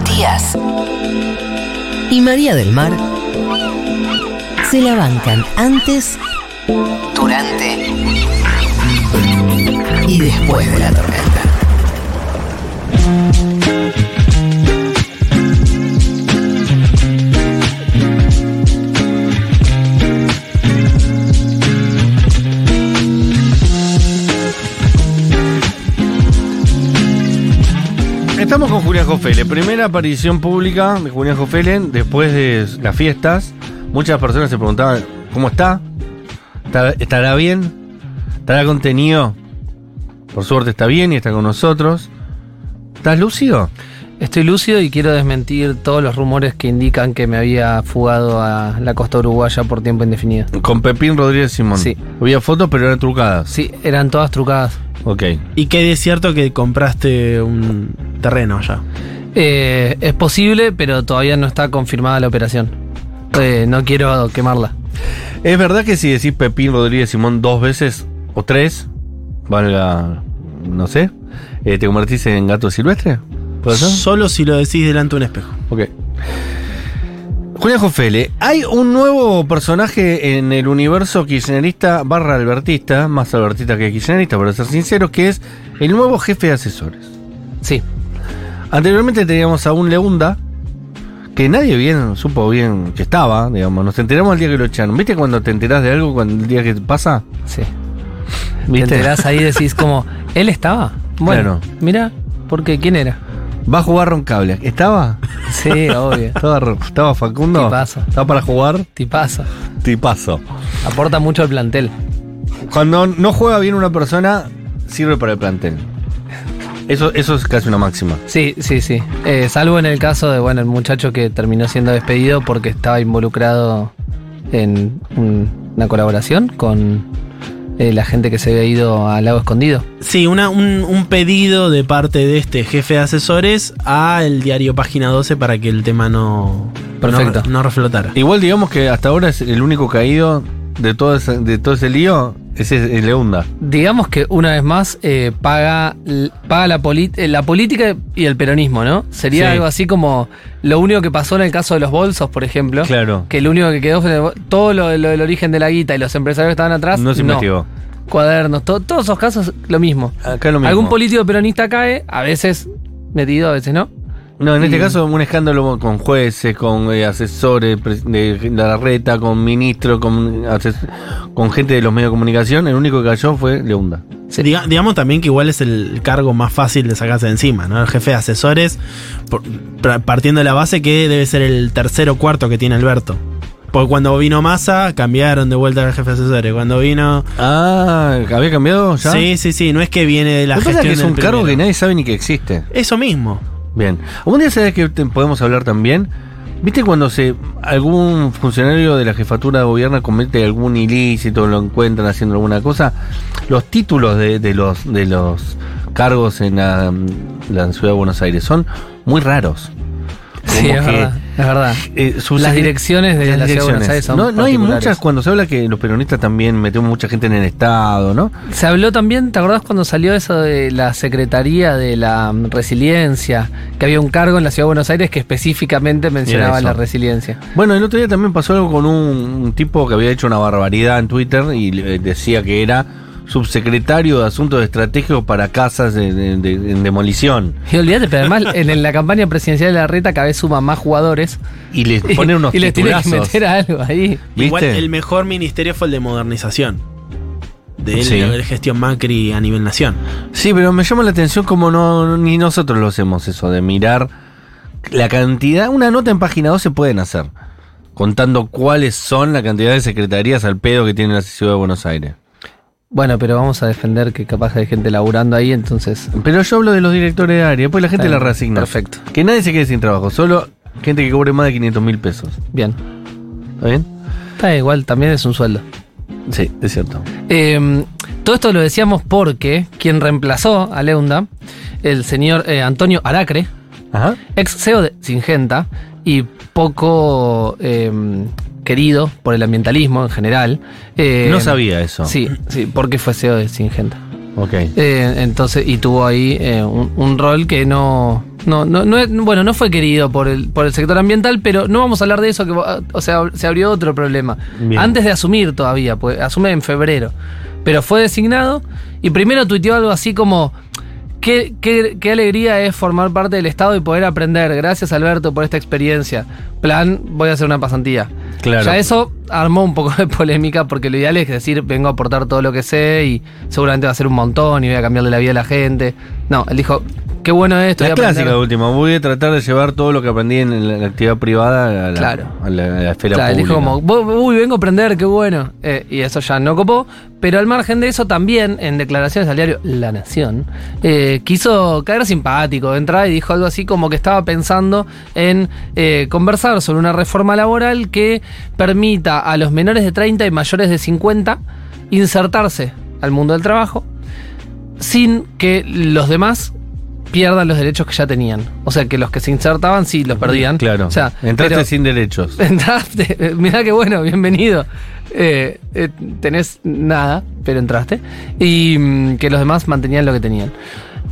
Matías y María del Mar se la bancan antes, durante y después de la tormenta. Estamos con Julián Jofele. Primera aparición pública de Julián Jofele después de las fiestas. Muchas personas se preguntaban cómo está. ¿Estará- ¿Estará bien? ¿Estará contenido? Por suerte está bien y está con nosotros. ¿Estás lúcido? Estoy lúcido y quiero desmentir todos los rumores que indican que me había fugado a la costa uruguaya por tiempo indefinido. Con Pepín Rodríguez Simón. Sí. Había fotos, pero eran trucadas. Sí, eran todas trucadas. Ok. Y que es cierto que compraste un terreno ya. Eh, es posible, pero todavía no está confirmada la operación. Eh, no quiero quemarla. ¿Es verdad que si decís Pepín Rodríguez Simón dos veces o tres, valga, no sé, eh, te convertís en gato silvestre? ¿Puede ser? Solo si lo decís delante de un espejo. Ok. Julián Jofele, hay un nuevo personaje en el universo kirchnerista barra albertista, más albertista que kirchnerista, para ser sinceros, que es el nuevo jefe de asesores. Sí. Anteriormente teníamos a un Leunda, que nadie bien supo bien que estaba, digamos, nos enteramos el día que lo echaron. ¿Viste cuando te enterás de algo cuando el día que pasa? Sí. Te ¿Viste? enterás ahí y decís como, ¿él estaba? Bueno, Claro. mira, ¿por qué? ¿Quién era? Va a jugar Roncable. ¿Estaba? Sí, obvio. ¿Estaba, estaba Facundo? Tipazo. ¿Estaba para jugar? Tipazo. Tipazo. Aporta mucho al plantel. Cuando no juega bien una persona, sirve para el plantel. Eso, eso es casi una máxima. Sí, sí, sí. Eh, salvo en el caso de, bueno, el muchacho que terminó siendo despedido porque estaba involucrado en un- una colaboración con eh, la gente que se había ido al lago escondido. Sí, una, un, un pedido de parte de este jefe de asesores a el diario Página 12 para que el tema no, Perfecto. no, no reflotara. Igual digamos que hasta ahora es el único caído de todo ese, de todo ese lío, ese es el Leunda. Digamos que una vez más eh, paga, paga la, eh, la política y el peronismo, ¿no? Sería Sí. algo así como lo único que pasó en el caso de los bolsos, por ejemplo. Claro. Que lo único que quedó fue todo lo, lo del origen de la guita y los empresarios que estaban atrás. No se investigó. Cuadernos, to- todos esos casos, lo mismo. Acá lo mismo. Algún político peronista cae, a veces metido, a veces no. No, en este caso un escándalo con jueces, con eh, asesores de la reta, con ministros, con, gente de los medios de comunicación. El único que cayó fue Leunda. Diga- digamos también que igual es el cargo más fácil de sacarse de encima, ¿no? El jefe de asesores, por- partiendo de la base que debe ser el tercero o cuarto que tiene Alberto. Porque cuando vino Massa, cambiaron de vuelta al jefe de asesores. Cuando vino. Ah, ¿había cambiado ya? Sí, sí, sí, no es que viene de la pasa gestión es que es un cargo que nadie sabe ni que existe. Eso mismo. Bien. ¿Algún día sabes que podemos hablar también? ¿Viste cuando se algún funcionario de la jefatura de gobierno comete algún ilícito, lo encuentran haciendo alguna cosa? Los títulos de, de los de los cargos en la, la ciudad de Buenos Aires son muy raros. Sí, es que, verdad. Es verdad. eh, sus- Las direcciones de las la ciudad de Buenos. Aires son no, no hay muchas cuando se habla que los peronistas también metemos mucha gente en el Estado, ¿no? Se habló también, ¿te acordás cuando salió eso de la Secretaría de la mm, Resiliencia? Que había un cargo en la Ciudad de Buenos Aires que específicamente mencionaba la resiliencia. Bueno, el otro día también pasó algo con un, un tipo que había hecho una barbaridad en Twitter y le- decía que era subsecretario de Asuntos Estratégicos para casas de, de- de- en demolición. Y olvídate, pero además en, en la campaña presidencial de la reta cada vez suma más jugadores. Y les ponen unos y les tiene que meter algo ahí. Igual ¿Viste? el mejor ministerio fue el de modernización. De Sí. la gestión Macri a nivel nación. Sí, pero me llama la atención como no ni nosotros lo hacemos eso, de mirar la cantidad, una nota en página 2 se pueden hacer, contando cuáles son la cantidad de secretarías al pedo que tiene la ciudad de Buenos Aires. Bueno, pero vamos a defender que capaz hay gente laburando ahí, entonces. Pero yo hablo de los directores de área, después la gente Está la bien, reasigna. perfecto. Que nadie se quede sin trabajo, solo gente que cobre más de 500 mil pesos. Bien. ¿Está bien? Está igual, también es un sueldo. Sí, es cierto. Eh, todo esto lo decíamos porque quien reemplazó a Leunda, el señor eh, Antonio Aracre, Ajá. ex CEO de Singenta y poco eh, querido por el ambientalismo en general. eh, no sabía eso. Sí, sí, porque fue CEO de Singenta. Ok. Eh, entonces, y tuvo ahí eh, un, un rol que no, No, no, bueno, no fue querido por el, por el sector ambiental, pero no vamos a hablar de eso, que, o sea, se abrió otro problema. Bien. Antes de asumir todavía, pues asume en febrero. Pero fue designado y primero tuiteó algo así como, qué, qué, qué alegría es formar parte del Estado y poder aprender. Gracias Alberto por esta experiencia. Plan, voy a hacer una pasantía. Claro. Ya eso armó un poco de polémica porque lo ideal es decir, vengo a aportar todo lo que sé y seguramente va a ser un montón y voy a cambiarle la vida a la gente. No, él dijo, qué bueno esto. La voy a aprender". clásica última, voy a tratar de llevar todo lo que aprendí en la, la actividad privada a la, Claro. a la, a la esfera Claro, pública. dijo como, "Bu- uy, vengo a aprender, qué bueno. Eh, y eso ya no copó. Pero al margen de eso, también en declaraciones al diario La Nación, eh, quiso caer simpático de entrada y dijo algo así como que estaba pensando en eh, conversar sobre una reforma laboral que permita a los menores de 30 y mayores de 50 insertarse al mundo del trabajo sin que los demás pierdan los derechos que ya tenían. O sea, que los que se insertaban sí los perdían. Claro. O sea, Entraste pero- sin derechos. Entraste, mirá qué bueno, bienvenido. Eh, eh, tenés nada, pero entraste. Y mm, que los demás mantenían lo que tenían.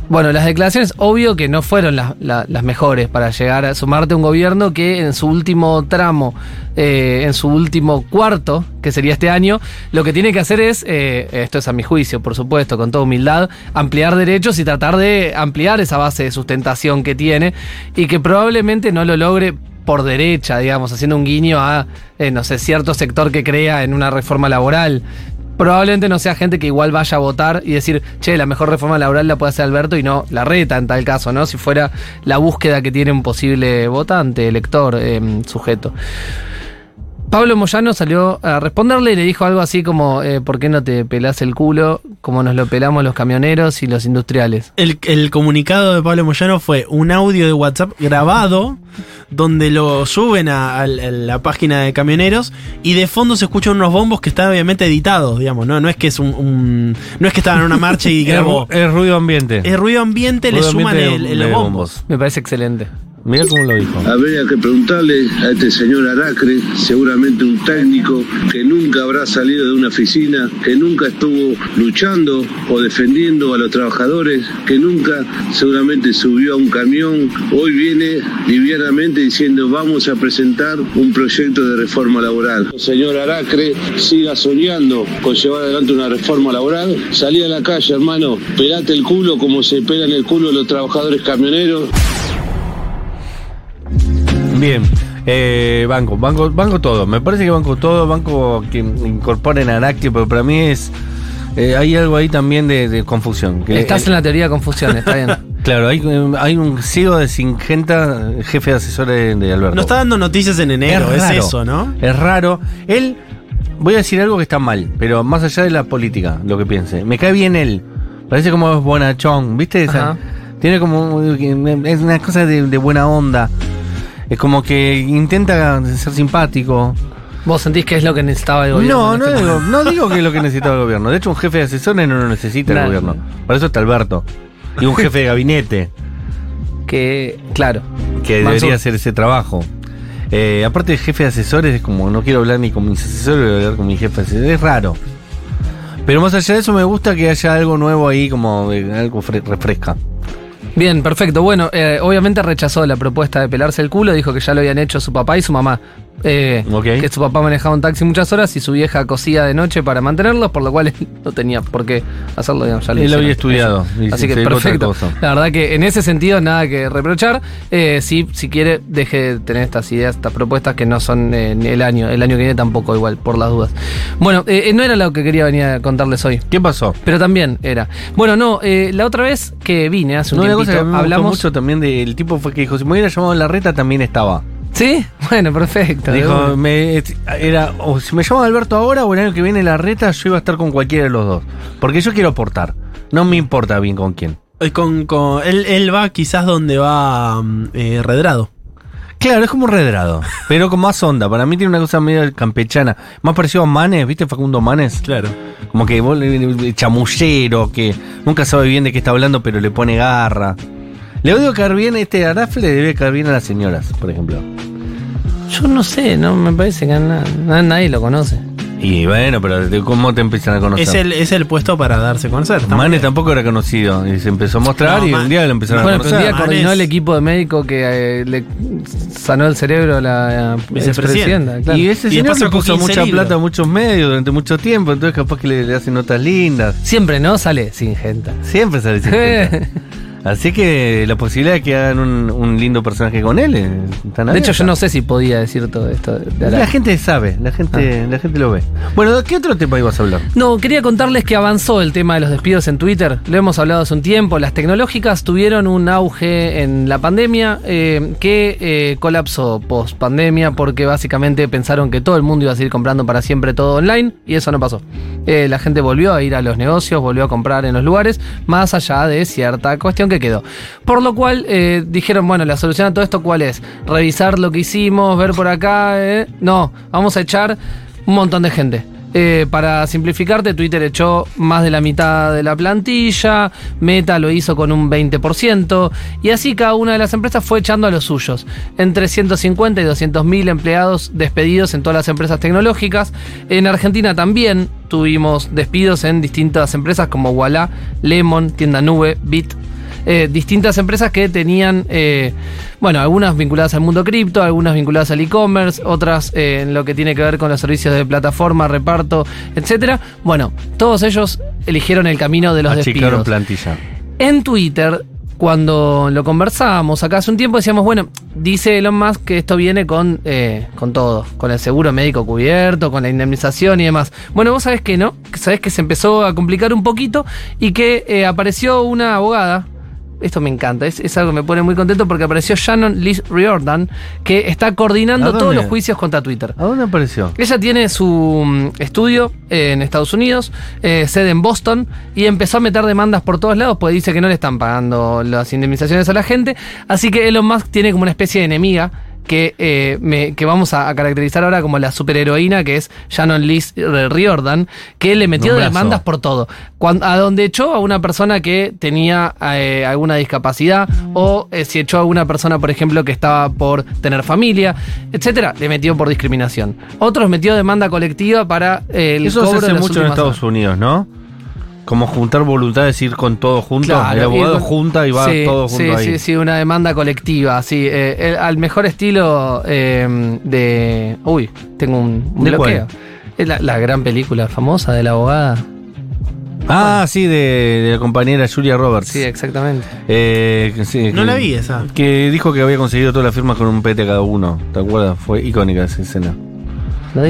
Bueno, las declaraciones, obvio que no fueron las, la- las mejores para llegar a sumarte a un gobierno que en su último tramo, eh, en su último cuarto, que sería este año, lo que tiene que hacer es, eh, esto es a mi juicio, por supuesto, con toda humildad, ampliar derechos y tratar de ampliar esa base de sustentación que tiene y que probablemente no lo logre por derecha, digamos, haciendo un guiño a, eh, no sé, cierto sector que crea en una reforma laboral. Probablemente no sea gente que igual vaya a votar y decir, che, la mejor reforma laboral la puede hacer Alberto y no la reta en tal caso, ¿no? Si fuera la búsqueda que tiene un posible votante, elector, eh, sujeto. Pablo Moyano salió a responderle y le dijo algo así como, eh, ¿por qué no te pelás el culo como nos lo pelamos los camioneros y los industriales? El, el comunicado de Pablo Moyano fue un audio de WhatsApp grabado donde lo suben a, a la página de camioneros y de fondo se escuchan unos bombos que están obviamente editados, digamos, ¿no? No es que es un, un- no es que estaban en una marcha y grabó. es ruido ambiente. Es ruido ambiente, le suman ambiente el, de- el de bombos. Me parece excelente. Mirá cómo lo dijo. Habría que preguntarle a este señor Aracre, seguramente un técnico que nunca habrá salido de una oficina, que nunca estuvo luchando o defendiendo a los trabajadores, que nunca seguramente subió a un camión, hoy viene livianamente diciendo vamos a presentar un proyecto de reforma laboral. Señor Aracre, siga soñando con llevar adelante una reforma laboral, salí a la calle hermano, pelate el culo como se pelan el culo los trabajadores camioneros. Bien. Eh, banco, banco, banco todo. Me parece que banco todo, banco que incorporen Aracti, pero para mí es. eh, hay algo ahí también de, de confusión. que- Estás en la teoría de confusión, está bien. Claro, hay, eh, hay un ciego de Singenta, jefe de asesores de, de Alberto. No está dando noticias en enero, es, raro, eso, ¿no? Es raro. Él, voy a decir algo que está mal, pero más allá de la política, lo que piense. Me cae bien él. Parece como es bonachón, ¿viste? Esa- tiene como. Es una cosa de, de buena onda. Es como que intenta ser simpático. ¿Vos sentís que es lo que necesitaba el gobierno? No, no este digo, no digo que es lo que necesita el gobierno. De hecho, un jefe de asesores no lo necesita el gobierno. Para eso está Alberto. Y un jefe de gabinete Que, claro. que Mansur. debería hacer ese trabajo. Eh, aparte de jefe de asesores, es como no quiero hablar ni con mis asesores, voy a hablar con mi jefe de asesores. Es raro. Pero más allá de eso, me gusta que haya algo nuevo ahí, como algo fre- refresca. Bien, perfecto. Bueno, eh, obviamente rechazó la propuesta de pelarse el culo, dijo que ya lo habían hecho su papá y su mamá. Eh. Que su papá manejaba un taxi muchas horas y su vieja cosía de noche para mantenerlos, por lo cual él no tenía por qué hacerlo. digamos, ya lo Él lo había estudiado y Así que perfecto. La verdad que en ese sentido nada que reprochar. Eh, si quiere, deje de tener estas ideas, estas propuestas que no son eh, ni el año. El año que viene tampoco, igual, por las dudas. Bueno, no era lo que quería venir a contarles hoy. ¿Qué pasó? Pero también era. Bueno, no, la otra vez que vine hace un No, tiempito, cosa que me hablamos. mucho también del tipo fue que dijo, si me hubiera llamado la reta también estaba. ¿Sí? Bueno, perfecto. Dijo, me, era, o si me llama Alberto ahora o el año que viene la reta, yo iba a estar con cualquiera de los dos. Porque yo quiero aportar. No me importa bien con quién. Eh, Con, con- él, él va quizás donde va mm, eh, Redrado. Claro, es como un redrado, pero con más onda. Para mí tiene una cosa medio campechana. Más parecido a Manes, ¿viste Facundo Manes? Claro. Como que vos le- le- chamullero, que nunca sabe bien de qué está hablando, pero le pone garra. Le odio caer bien, este Arafle le debe caer bien a las señoras, por ejemplo. Yo no sé, no me parece que na- na- nadie lo conoce. Y bueno, pero ¿de ¿cómo te empiezan a conocer? Es el, es el puesto para darse a conocer. Está muy Mane bien. tampoco era conocido y se empezó a mostrar No, y un día lo empezaron Bueno, a pero un día conocer. Manes- coordinó el equipo de médico que eh, le sanó el cerebro a la eh, Vicepresidenta. expresidenta. claro. Y ese Y señor después le sacó puso 15 mucha libros. plata a muchos medios durante mucho tiempo, entonces capaz que le, le hacen notas lindas. Siempre, ¿no? Sale sin gente. Siempre sale sin gente. Así que la posibilidad de que hagan un, un lindo personaje con él eh, están De hecho, yo no sé si podía decir todo esto. de La gente sabe, la gente, la gente lo ve. Bueno, ¿de qué otro tema ibas a hablar? No, quería contarles que avanzó el tema de los despidos en Twitter. Lo hemos hablado hace un tiempo. Las tecnológicas tuvieron un auge en la pandemia eh, que eh, colapsó post pandemia porque básicamente pensaron que todo el mundo iba a seguir comprando para siempre todo online y eso no pasó. Eh, la gente volvió a ir a los negocios, volvió a comprar en los lugares, más allá de cierta cuestión que quedó. Por lo cual eh, dijeron, bueno, la solución a todo esto cuál es? Revisar lo que hicimos, ver por acá. eh? No, vamos a echar un montón de gente. Eh, para simplificarte, Twitter echó más de la mitad de la plantilla, Meta lo hizo con un 20%, y así cada una de las empresas fue echando a los suyos. Entre 150 y 200 mil empleados despedidos en todas las empresas tecnológicas. En Argentina también tuvimos despidos en distintas empresas como Walla, Lemon, Tienda Nube, Bit, eh, distintas empresas que tenían, eh, bueno, algunas vinculadas al mundo cripto, algunas vinculadas al e-commerce, otras eh, en lo que tiene que ver con los servicios de plataforma, reparto, etcétera. Bueno, todos ellos eligieron el camino de los Achicaron despidos. plantilla. En Twitter, cuando lo conversábamos acá hace un tiempo, decíamos, bueno, dice Elon Musk que esto viene con, eh, con todo, con el seguro médico cubierto, con la indemnización y demás. Bueno, vos sabés que no, sabés que se empezó a complicar un poquito y que eh, apareció una abogada. Esto me encanta, es, es algo que me pone muy contento porque apareció Shannon Liz Riordan, que está ¿A coordinando todos los juicios contra Twitter. ¿A dónde apareció? Ella tiene su mm, estudio eh, en Estados Unidos, eh, sede en Boston, y empezó a meter demandas por todos lados, porque dice que no le están pagando las indemnizaciones a la gente. Así que Elon Musk tiene como una especie de enemiga que, eh, me- que vamos a, a caracterizar ahora como la superheroína, que es Shannon Liz Riordan, que le metió demandas por todo. Cuan- a donde echó a una persona que tenía eh, alguna discapacidad, o eh, si echó a una persona, por ejemplo, que estaba por tener familia, etcétera, le metió por discriminación. Otros metió demanda colectiva para eh, el Eso se cobro de hace mucho en Estados. Unidos, ¿no? Como juntar voluntades, ir con todo junto. Claro, el abogado y- junta y va sí, todo junto sí, ahí. Sí, sí, una demanda colectiva, sí. eh, el- al mejor estilo eh, de... Uy, tengo un, un ¿De bloqueo. Es la, la gran película famosa de la abogada. Ah, sí, de, de la compañera Julia Roberts. Sí, exactamente. Eh, sí, No que- la vi esa. Que dijo que había conseguido todas las firmas con un pete cada uno. ¿Te acuerdas? Fue icónica esa escena.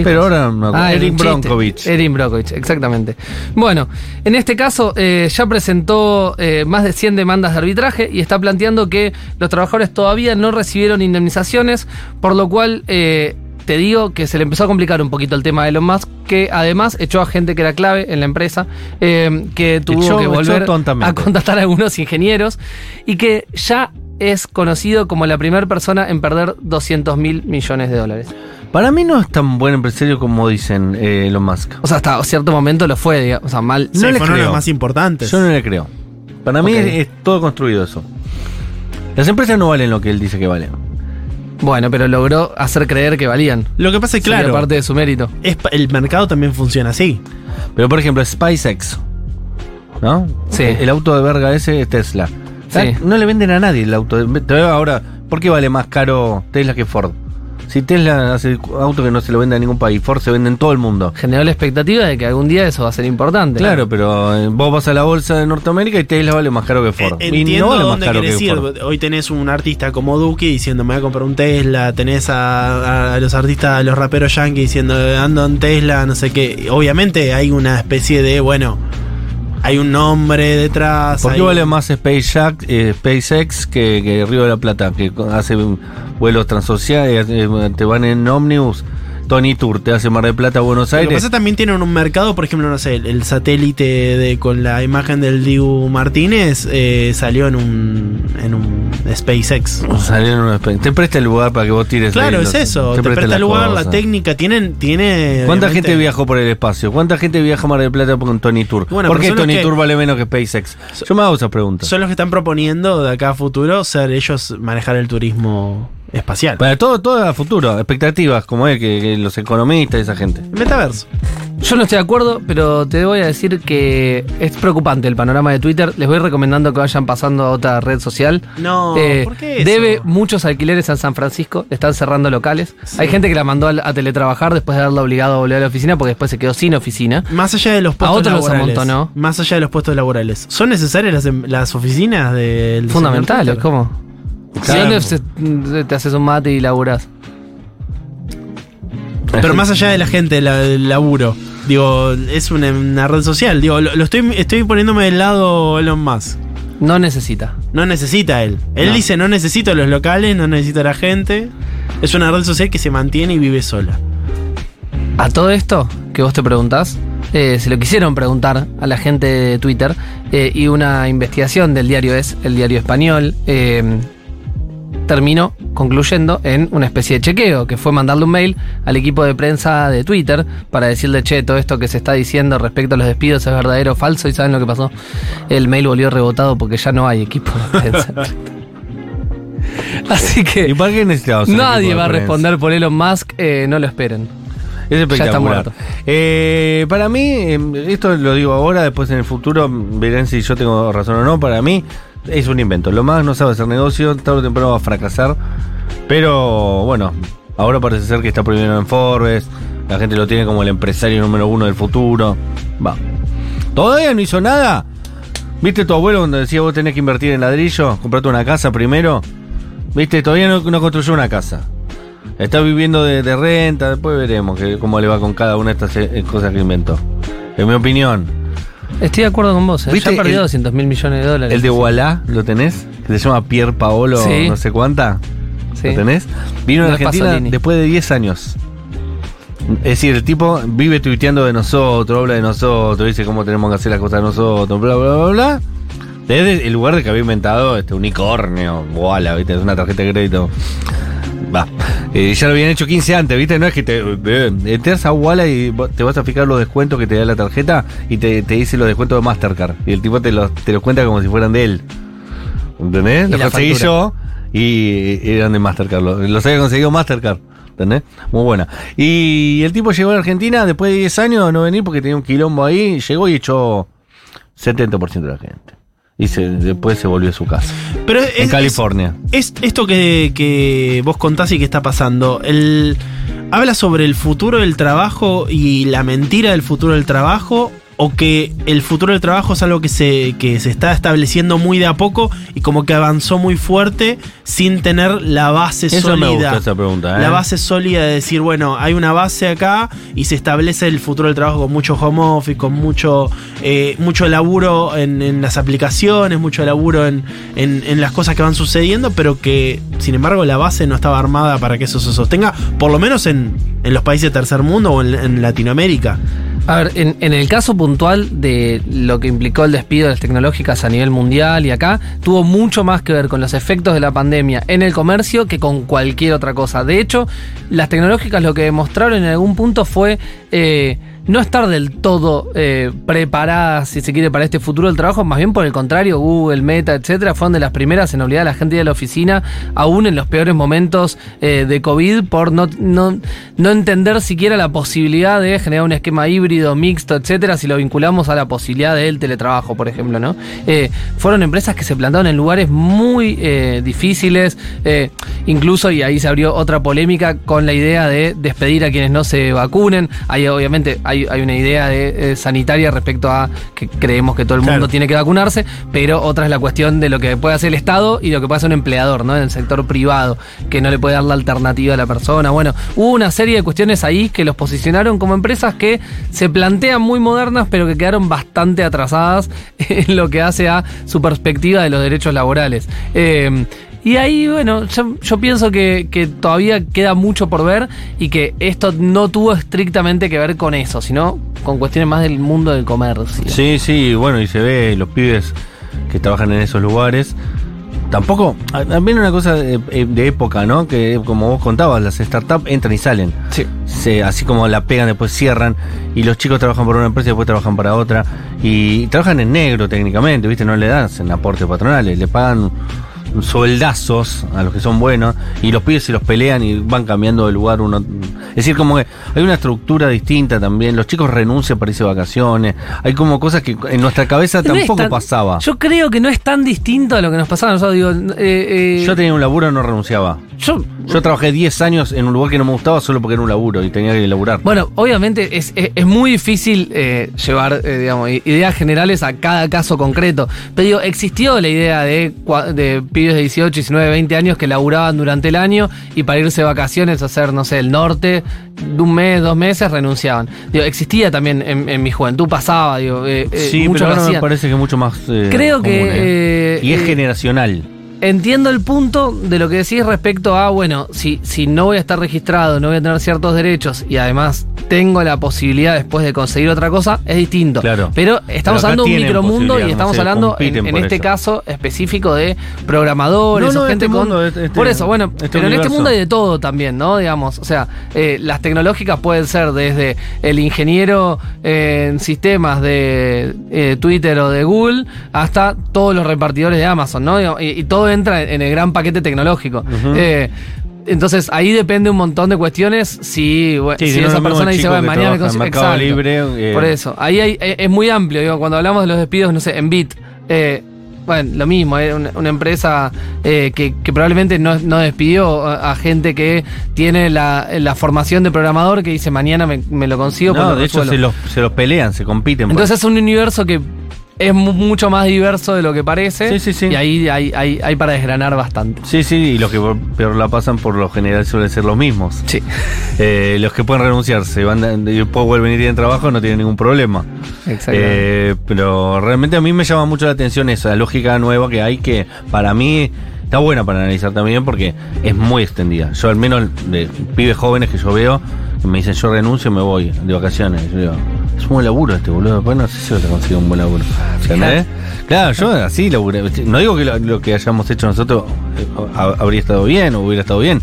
Pero ahora no. Ah, Erin Brockovich. Erin Brockovich, exactamente. Bueno, en este caso eh, ya presentó eh, más de 100 demandas de arbitraje y está planteando que los trabajadores todavía no recibieron indemnizaciones, por lo cual eh, te digo que se le empezó a complicar un poquito el tema de Elon Musk, que además echó a gente que era clave en la empresa, que tuvo Echó- que volver a contratar a algunos ingenieros y que ya es conocido como la primera persona en perder 200 mil millones de dólares. Para mí no es tan buen empresario como dicen eh, Elon Musk. O sea, hasta cierto momento lo fue, digamos, o sea, mal. No Sí, le creo. los más importantes. Yo no le creo. Para mí Ok. es, es todo construido eso. Las empresas no valen lo que él dice que valen. Bueno, pero logró hacer creer que valían. Lo que pasa es que, Sería claro, parte de su mérito. es pa- el mercado también funciona así. Pero por ejemplo, SpaceX. ¿No? Sí. El auto de verga ese es Tesla. Sí. No le venden a nadie el auto. Te veo ahora, ¿por qué vale más caro Tesla que Ford? Si Tesla hace auto que no se lo vende a ningún país, Ford se vende en todo el mundo. Generó la expectativa de que algún día eso va a ser importante. Claro, pero eh, vos vas a la bolsa de Norteamérica y Tesla vale más caro que Ford. Eh, y no vale más caro que ir. Ford. Hoy tenés un artista como Duki diciendo me voy a comprar un Tesla. Tenés a, a los artistas, a los raperos yankees diciendo ando en Tesla, no sé qué. Obviamente hay una especie de, bueno, hay un nombre detrás. ¿Por qué hay- vale más SpaceX, eh, SpaceX que, que Río de la Plata? Que hace vuelos transoceánicos, eh, te van en ómnibus. Tony Tour te hace Mar del Plata, Buenos Lo que Aires. pasa también tienen un mercado, por ejemplo, no sé, el, el satélite de, con la imagen del Dibu Martínez eh, salió en un, en un SpaceX. Salieron unos pe- Te presta el lugar para que vos tires. Claro, ahí es los- eso. Te, presta el lugar, la técnica. Tienen, tiene. ¿Cuánta obviamente- gente viajó por el espacio? ¿Cuánta gente viaja a Mar del Plata con Tony Tour? Bueno, ¿Por qué Tony que- Tour vale menos que SpaceX? Yo me hago esa pregunta. Son los que están proponiendo de acá a futuro ser ellos manejar el turismo espacial. Para todo, todo a futuro, expectativas como él, que, que los economistas y esa gente. Metaverso. Yo no estoy de acuerdo, pero te voy a decir que es preocupante el panorama de Twitter. Les voy recomendando que vayan pasando a otra red social. No, Eh, ¿por qué eso? Debe muchos alquileres a San Francisco, están cerrando locales. Hay gente que la mandó a, a teletrabajar después de haberla obligado a volver a la oficina porque después se quedó sin oficina. Más allá de los puestos otros los laborales. amontonó. Más allá de los puestos laborales. ¿Son necesarias las, em- las oficinas del señor Fundamental, Twitter? ¿cómo? Claro. ¿De dónde se- te haces un mate y laburás? Pero más allá de la gente, la- del laburo. Digo, es una, una red social. Digo, lo, lo estoy, estoy poniéndome del lado Elon Musk. No necesita. No necesita él. Él No. dice no necesito los locales, no necesito a la gente. Es una red social que se mantiene y vive sola. A todo esto que vos te preguntás, eh, se lo quisieron preguntar a la gente de Twitter eh, y una investigación del diario Es, el diario español, eh, terminó concluyendo en una especie de chequeo, que fue mandarle un mail al equipo de prensa de Twitter para decirle, che, todo esto que se está diciendo respecto a los despidos es verdadero o falso, y ¿saben lo que pasó? El mail volvió rebotado porque ya no hay equipo de prensa. Así ¿Y que para qué nadie va a responder por Elon Musk, eh, no lo esperen. Es Ya está espectacular. muerto. Eh, para mí, eh, esto lo digo ahora, después en el futuro verán si yo tengo razón o no. Para mí es un invento. Lo más no sabe hacer negocio, tarde o temprano va a fracasar. Pero bueno, ahora parece ser que está prohibido en Forbes. La gente lo tiene como el empresario número uno del futuro. Va. ¿Todavía no hizo nada? ¿Viste tu abuelo cuando decía vos tenés que invertir en ladrillo? Comprate una casa primero. ¿Viste? Todavía no, construyó una casa. Está viviendo de, renta, después veremos cómo le va con cada una de estas eh, cosas que inventó. En mi opinión. Estoy de acuerdo con vos, ¿eh? ¿Viste ya perdió el- 200 mil millones de dólares. El de Wallah, ¿lo tenés? Que se llama Pier Paolo, Sí. no sé cuánta. Sí. ¿Lo tenés? Vino a No es Argentina después de 10 años. Es decir, el tipo vive tuiteando de nosotros, habla de nosotros, dice cómo tenemos que hacer las cosas nosotros, bla, bla, bla, bla. Desde el lugar de que había inventado este unicornio, Walla, ¿viste? Es una tarjeta de crédito. Va. Eh, ya lo habían hecho 15 antes, ¿viste? No es que te, eh, entras a Walla y te vas a fijar los descuentos que te da la tarjeta y te, te dice los descuentos de Mastercard. Y el tipo te los, te los cuenta como si fueran de él. ¿Entendés? Los conseguí factura. yo y eran de Mastercard. Los, los había conseguido Mastercard. ¿Entendés? Muy buena. Y el tipo llegó a Argentina después de 10 años de no venir porque tenía un quilombo ahí. Llegó y echó 70% de la gente. Y se- después se volvió a su casa. Pero es, en es- California. Es esto que, que vos contás y que está pasando. El, ¿Habla sobre el futuro del trabajo y la mentira del futuro del trabajo? ¿O que el futuro del trabajo es algo que se, que se está estableciendo muy de a poco y como que avanzó muy fuerte sin tener la base Eso me sólida? gusta esa pregunta. ¿eh? La base sólida de decir, bueno, hay una base acá y se establece el futuro del trabajo con mucho home office, con mucho, eh, mucho laburo en, en las aplicaciones, mucho laburo en, en- en las cosas que van sucediendo, pero que, sin embargo, la base no estaba armada para que eso se sostenga, por lo menos en, en los países de tercer mundo o en, en Latinoamérica. A ver, en, el caso puntual de lo que implicó el despido de las tecnológicas a nivel mundial y acá, tuvo mucho más que ver con los efectos de la pandemia en el comercio que con cualquier otra cosa. De hecho, las tecnológicas lo que demostraron en algún punto fue eh, no estar del todo eh, preparadas, si se quiere, para este futuro del trabajo, más bien por el contrario, Google, Meta, etcétera, fueron de las primeras en obligar a la gente de la oficina, aún en los peores momentos eh, de COVID, por no entender siquiera la posibilidad de generar un esquema híbrido, mixto, etcétera, si lo vinculamos a la posibilidad del teletrabajo, por ejemplo, ¿no? Eh, fueron empresas que se plantaron en lugares muy eh, difíciles, eh, incluso, y ahí se abrió otra polémica con la idea de despedir a quienes no se vacunen. Hay obviamente hay, hay una idea de, sanitaria respecto a que creemos que todo el mundo Claro. tiene que vacunarse, pero otra es la cuestión de lo que puede hacer el Estado y lo que puede hacer un empleador, ¿no? En el sector privado, que no le puede dar la alternativa a la persona. Bueno, hubo una serie de cuestiones ahí que los posicionaron como empresas que se plantean muy modernas, pero que quedaron bastante atrasadas en lo que hace a su perspectiva de los derechos laborales. Eh, y ahí, bueno, yo, pienso que, que todavía queda mucho por ver y que esto no tuvo estrictamente que ver con eso, sino con cuestiones más del mundo del comercio. Sí, sí, bueno, y se ve los pibes que trabajan en esos lugares. Tampoco, también una cosa de, eh, de época, ¿no? Que como vos contabas, las startups entran y salen. Sí. Se, así como la pegan, después cierran. Y los chicos trabajan por una empresa y después trabajan para otra. Y trabajan en negro técnicamente, ¿viste? No le dan aportes patronales, le pagan sueldazos a los que son buenos y los pibes se los pelean y van cambiando de lugar uno. Es decir, como que hay una estructura distinta también. Los chicos renuncian para irse de vacaciones. Hay como cosas que en nuestra cabeza No tampoco tan- pasaba. Yo creo que no es tan distinto a lo que nos pasaba a nosotros. Digo, eh, eh, Yo tenía un laburo no renunciaba. Yo- Yo trabajé 10 años en un lugar que no me gustaba solo porque era un laburo y tenía que laburar. Bueno, obviamente es, es- es muy difícil eh, llevar, eh, digamos, ideas generales a cada caso concreto. Pero digo, existió la idea de, de pibes de 18, 19, 20 años que laburaban durante el año y para irse de vacaciones a hacer, no sé, el norte, de un mes, dos meses, renunciaban. Digo, existía también en, en mi juventud, pasaba, digo, eh, sí, pero ahora me parece que mucho más. Creo que, común, y es generacional. Entiendo el punto de lo que decís respecto a, bueno, si, si no voy a estar registrado, no voy a tener ciertos derechos y además tengo la posibilidad después de conseguir otra cosa, es distinto. Claro. Pero estamos Pero hablando de un micromundo y estamos no sé, hablando en, este eso. caso específico de programadores No, no, o gente este con. mundo, este- por eso, bueno, este pero en este mundo hay de todo también, ¿no? Digamos, o sea, eh, las tecnológicas pueden ser desde el ingeniero en sistemas de eh, Twitter o de Google hasta todos los repartidores de Amazon, ¿no? Y, y todo entra en el gran paquete tecnológico. Eh, entonces ahí depende un montón de cuestiones si, bueno, Sí, si no esa persona dice, bueno, mañana me consigo- Mercado Exacto. Libre, eh. Por eso, ahí hay- es muy amplio, digo, cuando hablamos de los despidos, no sé, en Bit, eh, bueno, lo mismo, es una, una empresa eh, que, que probablemente no, no despidió a, a gente que tiene la, la formación de programador que dice mañana me, me lo consigo. pues No, de hecho resuelvo". se los, se los pelean, se compiten. Entonces es un universo que es mu- mucho más diverso de lo que parece. Sí, sí, sí. Y ahí hay, hay, hay para desgranar bastante. Sí, sí, y los que peor la pasan por lo general suelen ser los mismos. Sí, Eh, los que pueden renunciar, se van después vuelven y tienen trabajo, no tienen ningún problema. exactamente. Eh, pero realmente a mí me llama mucho la atención esa lógica nueva que hay que, para mí, está buena para analizar también porque es muy extendida. Yo al menos de pibes jóvenes que yo veo, me dicen yo renuncio, me voy de vacaciones. Yo digo, es un buen laburo este boludo, después no sé si a conseguir un buen laburo. ¿Entendés? Claro, yo así laburé. No digo que lo, lo que hayamos hecho nosotros eh, ha- habría estado bien o hubiera estado bien.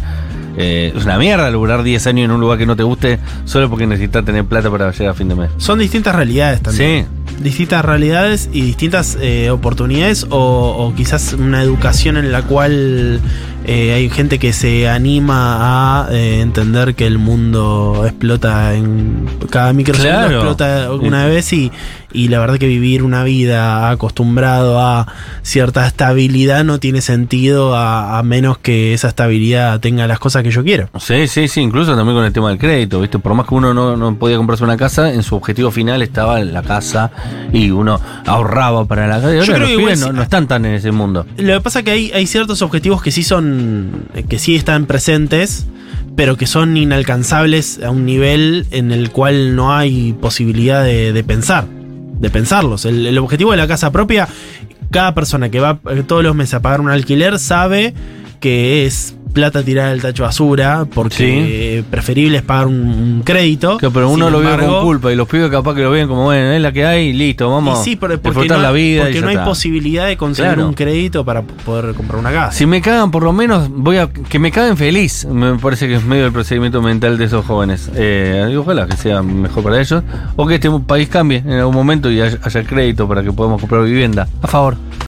Eh, es una mierda laburar 10 años en un lugar que no te guste solo porque necesitas tener plata para llegar a fin de mes. Son distintas realidades también. Distintas realidades y distintas eh, oportunidades o, o quizás una educación en la cual eh, hay gente que se anima a eh, entender que el mundo explota en cada microsegundo Claro. explota una vez y, y la verdad que vivir una vida acostumbrado a cierta estabilidad no tiene sentido a, a menos que esa estabilidad tenga las cosas que yo quiero. Sí, sí, sí, incluso también con el tema del crédito, ¿viste? Por más que uno no, no podía comprarse una casa, en su objetivo final estaba la casa y uno ahorraba para la casa. Y ahora creo los que pibes no están tan en ese mundo. Lo que pasa es que hay, hay ciertos objetivos que sí son. que sí están presentes, pero que son inalcanzables a un nivel en el cual no hay posibilidad de, de pensar. De pensarlos. El, el objetivo de la casa propia, cada persona que va eh, todos los meses a pagar un alquiler sabe que es plata tirada del tacho basura, porque preferible es pagar un, un crédito. Claro, pero uno Sin lo embargo, con culpa y los pibes capaz que lo ven como, bueno, es la que hay, listo, vamos Y sí, pero a porque no, la vida. porque no hay está. posibilidad de conseguir Claro. un crédito para poder comprar una casa. Si me cagan, por lo menos voy a que me caguen feliz. Me parece que es medio el procedimiento mental de esos jóvenes. Eh, ojalá que sea mejor para ellos. O que este país cambie en algún momento y haya, haya crédito para que podamos comprar vivienda. A favor.